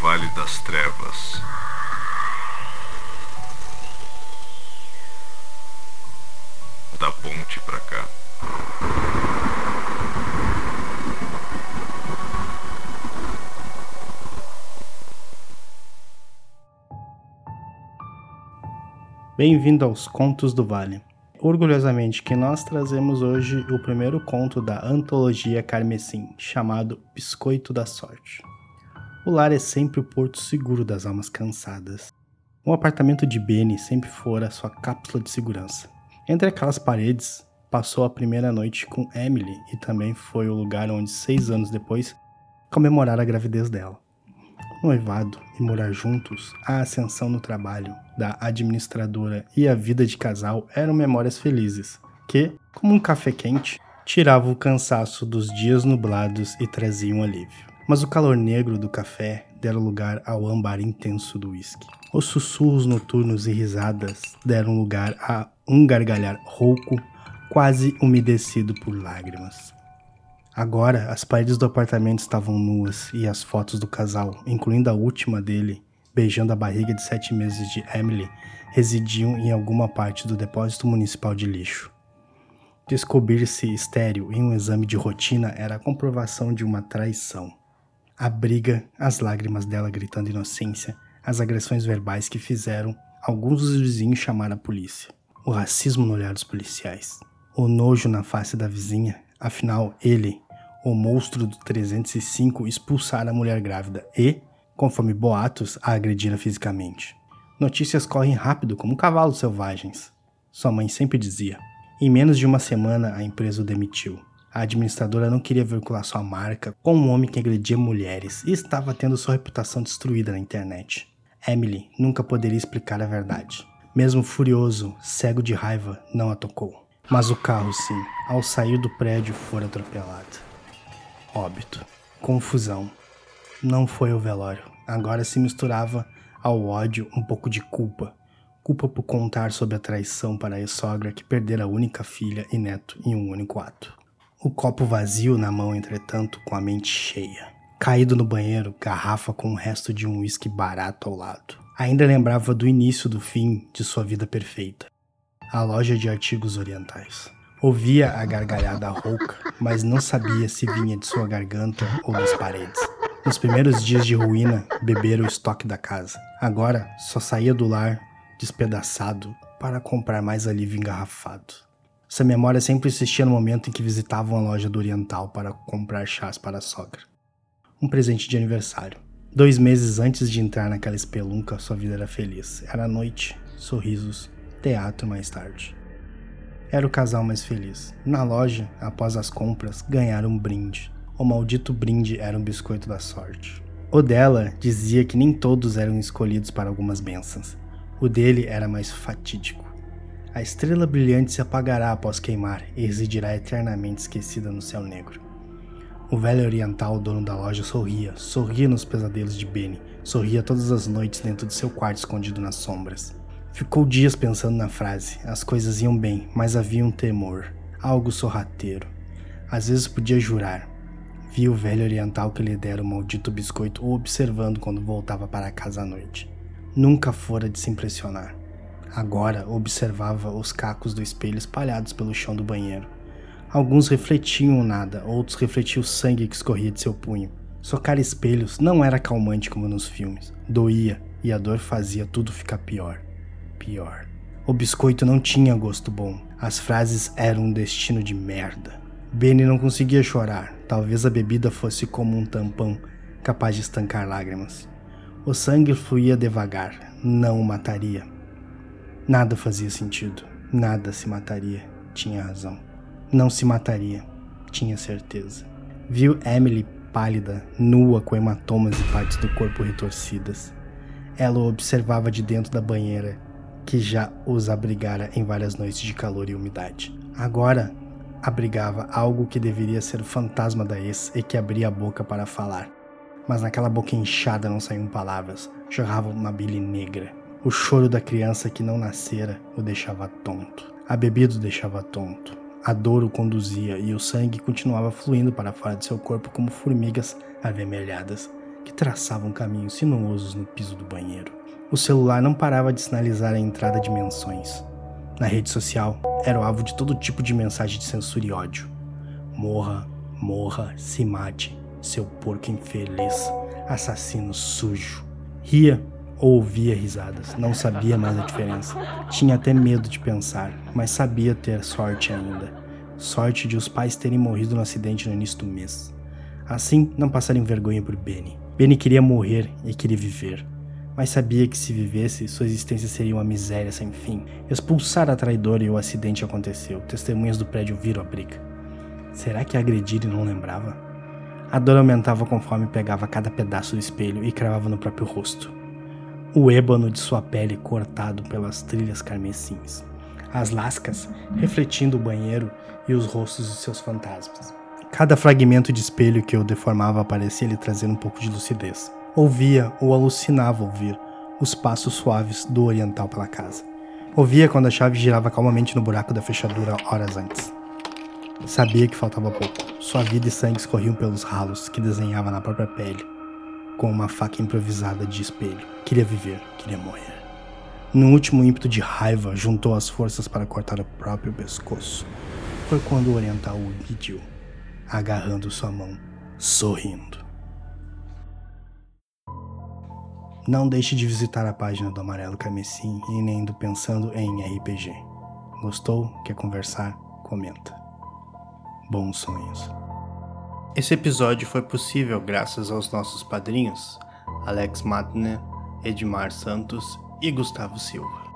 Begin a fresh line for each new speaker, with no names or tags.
Vale das Trevas. Da ponte pra cá.
Bem-vindo aos Contos do Vale. Orgulhosamente que nós trazemos hoje o primeiro conto da antologia Carmesim, chamado Biscoito da Sorte. O lar é sempre o porto seguro das almas cansadas. O apartamento de Benny sempre fora sua cápsula de segurança. Entre aquelas paredes, passou a primeira noite com Emily e também foi o lugar onde, seis anos depois, comemorar a gravidez dela noivado e morar juntos, a ascensão no trabalho da administradora e a vida de casal eram memórias felizes, que, como um café quente, tiravam o cansaço dos dias nublados e traziam alívio. Mas o calor negro do café deram lugar ao âmbar intenso do uísque. Os sussurros noturnos e risadas deram lugar a um gargalhar rouco, quase umedecido por lágrimas. Agora, as paredes do apartamento estavam nuas e as fotos do casal, incluindo a última dele, beijando a barriga de sete meses de Emily, residiam em alguma parte do depósito municipal de lixo. Descobrir-se estéril em um exame de rotina era a comprovação de uma traição. A briga, as lágrimas dela gritando inocência, as agressões verbais que fizeram alguns dos vizinhos chamar a polícia, o racismo no olhar dos policiais, o nojo na face da vizinha Afinal, ele, o monstro do 305, expulsara a mulher grávida e, conforme boatos, a agredira fisicamente. Notícias correm rápido como cavalos selvagens. Sua mãe sempre dizia. Em menos de uma semana, a empresa o demitiu. A administradora não queria vincular sua marca com um homem que agredia mulheres e estava tendo sua reputação destruída na internet. Emily nunca poderia explicar a verdade. Mesmo furioso, cego de raiva, não a tocou. Mas o carro, sim, ao sair do prédio, foi atropelado. Óbito. Confusão. Não foi o velório. Agora se misturava ao ódio um pouco de culpa. Culpa por contar sobre a traição para a sogra que perdera a única filha e neto em um único ato. O copo vazio na mão, entretanto, com a mente cheia. Caído no banheiro, garrafa com o resto de um uísque barato ao lado. Ainda lembrava do início do fim de sua vida perfeita a loja de artigos orientais. Ouvia a gargalhada rouca, mas não sabia se vinha de sua garganta ou das paredes. Nos primeiros dias de ruína, bebera o estoque da casa. Agora só saía do lar despedaçado para comprar mais alívio engarrafado. Sua memória sempre insistia no momento em que visitavam a loja do Oriental para comprar chás para a sogra. Um presente de aniversário. Dois meses antes de entrar naquela espelunca, sua vida era feliz. Era noite, sorrisos, teatro mais tarde. Era o casal mais feliz. Na loja, após as compras, ganharam um brinde. O maldito brinde era um biscoito da sorte. O dela dizia que nem todos eram escolhidos para algumas bênçãos. O dele era mais fatídico. A estrela brilhante se apagará após queimar e residirá eternamente esquecida no céu negro. O velho oriental, dono da loja, sorria, sorria nos pesadelos de Benny, sorria todas as noites dentro de seu quarto escondido nas sombras. Ficou dias pensando na frase. As coisas iam bem, mas havia um temor, algo sorrateiro. Às vezes podia jurar. Via o velho oriental que lhe dera o maldito biscoito o observando quando voltava para casa à noite. Nunca fora de se impressionar. Agora observava os cacos do espelho espalhados pelo chão do banheiro. Alguns refletiam nada, outros refletiam o sangue que escorria de seu punho. Socar espelhos não era calmante como nos filmes. Doía e a dor fazia tudo ficar pior pior. O biscoito não tinha gosto bom. As frases eram um destino de merda. Benny não conseguia chorar. Talvez a bebida fosse como um tampão, capaz de estancar lágrimas. O sangue fluía devagar, não o mataria. Nada fazia sentido. Nada se mataria. Tinha razão. Não se mataria. Tinha certeza. Viu Emily pálida, nua com hematomas e partes do corpo retorcidas. Ela o observava de dentro da banheira que já os abrigara em várias noites de calor e umidade. Agora abrigava algo que deveria ser o fantasma da ex e que abria a boca para falar. Mas naquela boca inchada não saíam palavras, jorrava uma bile negra. O choro da criança que não nascera o deixava tonto. A bebida o deixava tonto. A dor o conduzia e o sangue continuava fluindo para fora de seu corpo como formigas avermelhadas, que traçavam caminhos sinuosos no piso do banheiro. O celular não parava de sinalizar a entrada de menções. Na rede social, era o alvo de todo tipo de mensagem de censura e ódio. Morra, morra, se mate, seu porco infeliz, assassino sujo. Ria ouvia risadas, não sabia mais a diferença. Tinha até medo de pensar, mas sabia ter sorte ainda. Sorte de os pais terem morrido no acidente no início do mês. Assim, não passarem vergonha por Benny. Benny queria morrer e queria viver. Mas sabia que se vivesse, sua existência seria uma miséria sem fim. Expulsar a traidora e o acidente aconteceu. Testemunhas do prédio viram a briga. Será que agredir e não lembrava? A dor aumentava conforme pegava cada pedaço do espelho e cravava no próprio rosto. O ébano de sua pele cortado pelas trilhas carmesins. As lascas refletindo o banheiro e os rostos de seus fantasmas. Cada fragmento de espelho que eu deformava parecia lhe trazer um pouco de lucidez. Ouvia ou alucinava ouvir os passos suaves do oriental pela casa. Ouvia quando a chave girava calmamente no buraco da fechadura horas antes. Sabia que faltava pouco. Sua vida e sangue escorriam pelos ralos que desenhava na própria pele, com uma faca improvisada de espelho. Queria viver, queria morrer. No último ímpeto de raiva, juntou as forças para cortar o próprio pescoço. Foi quando o oriental o impediu agarrando sua mão, sorrindo. Não deixe de visitar a página do Amarelo Carmesim e nem do Pensando em RPG. Gostou? Quer conversar? Comenta. Bons sonhos. Esse episódio foi possível graças aos nossos padrinhos Alex Matner, Edmar Santos e Gustavo Silva.